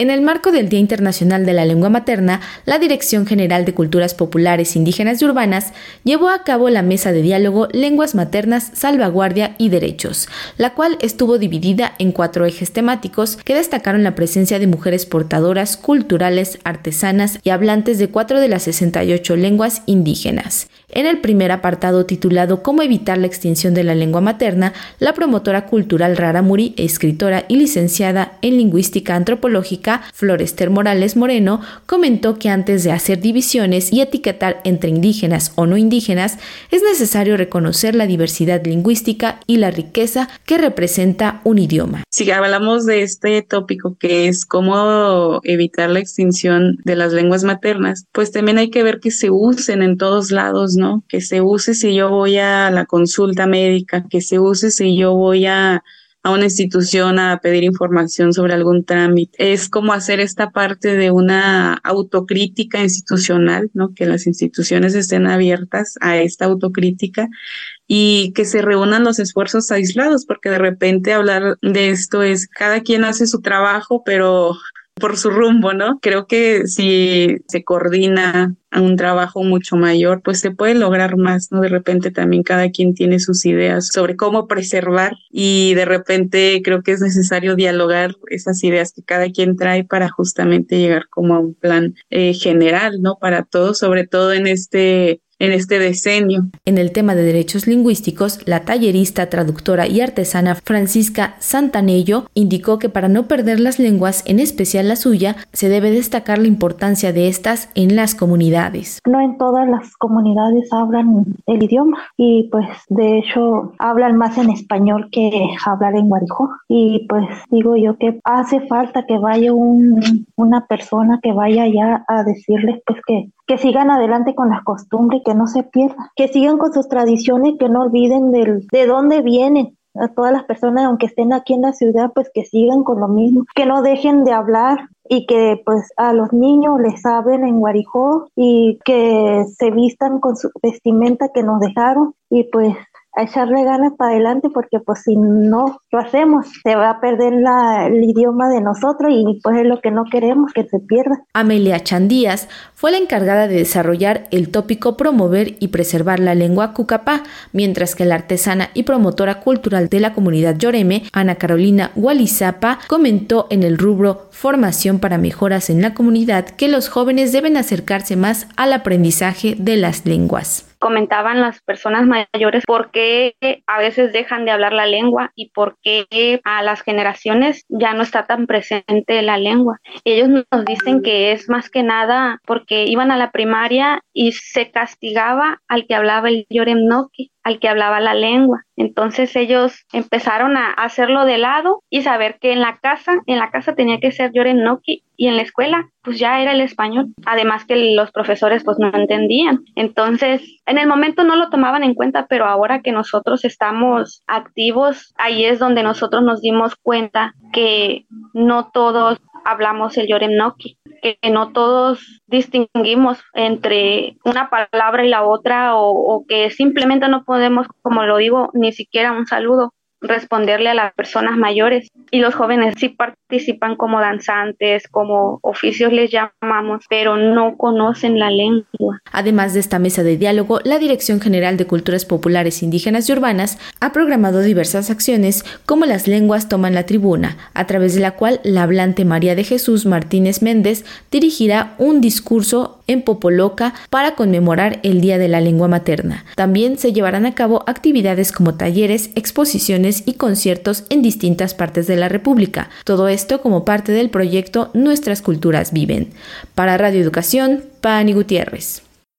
En el marco del Día Internacional de la Lengua Materna, la Dirección General de Culturas Populares Indígenas y Urbanas llevó a cabo la mesa de diálogo Lenguas Maternas, Salvaguardia y Derechos, la cual estuvo dividida en cuatro ejes temáticos que destacaron la presencia de mujeres portadoras, culturales, artesanas y hablantes de cuatro de las 68 lenguas indígenas. En el primer apartado titulado Cómo evitar la extinción de la lengua materna, la promotora cultural Rara Muri, escritora y licenciada en lingüística antropológica, Florester Morales Moreno, comentó que antes de hacer divisiones y etiquetar entre indígenas o no indígenas, es necesario reconocer la diversidad lingüística y la riqueza que representa un idioma. Si hablamos de este tópico que es cómo evitar la extinción de las lenguas maternas, pues también hay que ver que se usen en todos lados, que se use si yo voy a la consulta médica, que se use si yo voy a, a una institución a pedir información sobre algún trámite. Es como hacer esta parte de una autocrítica institucional, ¿no? Que las instituciones estén abiertas a esta autocrítica y que se reúnan los esfuerzos aislados, porque de repente hablar de esto es cada quien hace su trabajo, pero por su rumbo, ¿no? Creo que si se coordina a un trabajo mucho mayor, pues se puede lograr más, ¿no? De repente también cada quien tiene sus ideas sobre cómo preservar y de repente creo que es necesario dialogar esas ideas que cada quien trae para justamente llegar como a un plan eh, general, ¿no? Para todos, sobre todo en este en este decenio. En el tema de derechos lingüísticos, la tallerista, traductora y artesana Francisca Santanello indicó que para no perder las lenguas, en especial la suya, se debe destacar la importancia de estas en las comunidades. No en todas las comunidades hablan el idioma y pues de hecho hablan más en español que hablar en guarijó y pues digo yo que hace falta que vaya un, una persona que vaya allá a decirles pues que que sigan adelante con las costumbres, que no se pierdan, que sigan con sus tradiciones, que no olviden del, de dónde vienen. A todas las personas, aunque estén aquí en la ciudad, pues que sigan con lo mismo, que no dejen de hablar y que pues a los niños les hablen en Guarijó y que se vistan con su vestimenta que nos dejaron y pues a echarle ganas para adelante porque pues si no lo hacemos se va a perder el idioma de nosotros y pues es lo que no queremos que se pierda. Amelia Chandías fue la encargada de desarrollar el tópico promover y preservar la lengua cucapá, mientras que la artesana y promotora cultural de la comunidad Yoreme, Ana Carolina Gualizapa, comentó en el rubro formación para mejoras en la comunidad que los jóvenes deben acercarse más al aprendizaje de las lenguas comentaban las personas mayores por qué a veces dejan de hablar la lengua y por qué a las generaciones ya no está tan presente la lengua. Ellos nos dicen que es más que nada porque iban a la primaria y se castigaba al que hablaba el Yoremnoki al que hablaba la lengua. Entonces ellos empezaron a hacerlo de lado y saber que en la casa, en la casa tenía que ser Yorenoki y en la escuela pues ya era el español. Además que los profesores pues no entendían. Entonces en el momento no lo tomaban en cuenta, pero ahora que nosotros estamos activos, ahí es donde nosotros nos dimos cuenta que no todos hablamos el Yoremnoki, que no todos distinguimos entre una palabra y la otra o, o que simplemente no podemos, como lo digo, ni siquiera un saludo responderle a las personas mayores y los jóvenes sí participan como danzantes, como oficios les llamamos, pero no conocen la lengua. Además de esta mesa de diálogo, la Dirección General de Culturas Populares Indígenas y Urbanas ha programado diversas acciones como las lenguas toman la tribuna, a través de la cual la hablante María de Jesús Martínez Méndez dirigirá un discurso en Popoloca para conmemorar el Día de la Lengua Materna. También se llevarán a cabo actividades como talleres, exposiciones y conciertos en distintas partes de la República. Todo esto como parte del proyecto Nuestras Culturas Viven. Para Radio Educación, Pani Gutiérrez.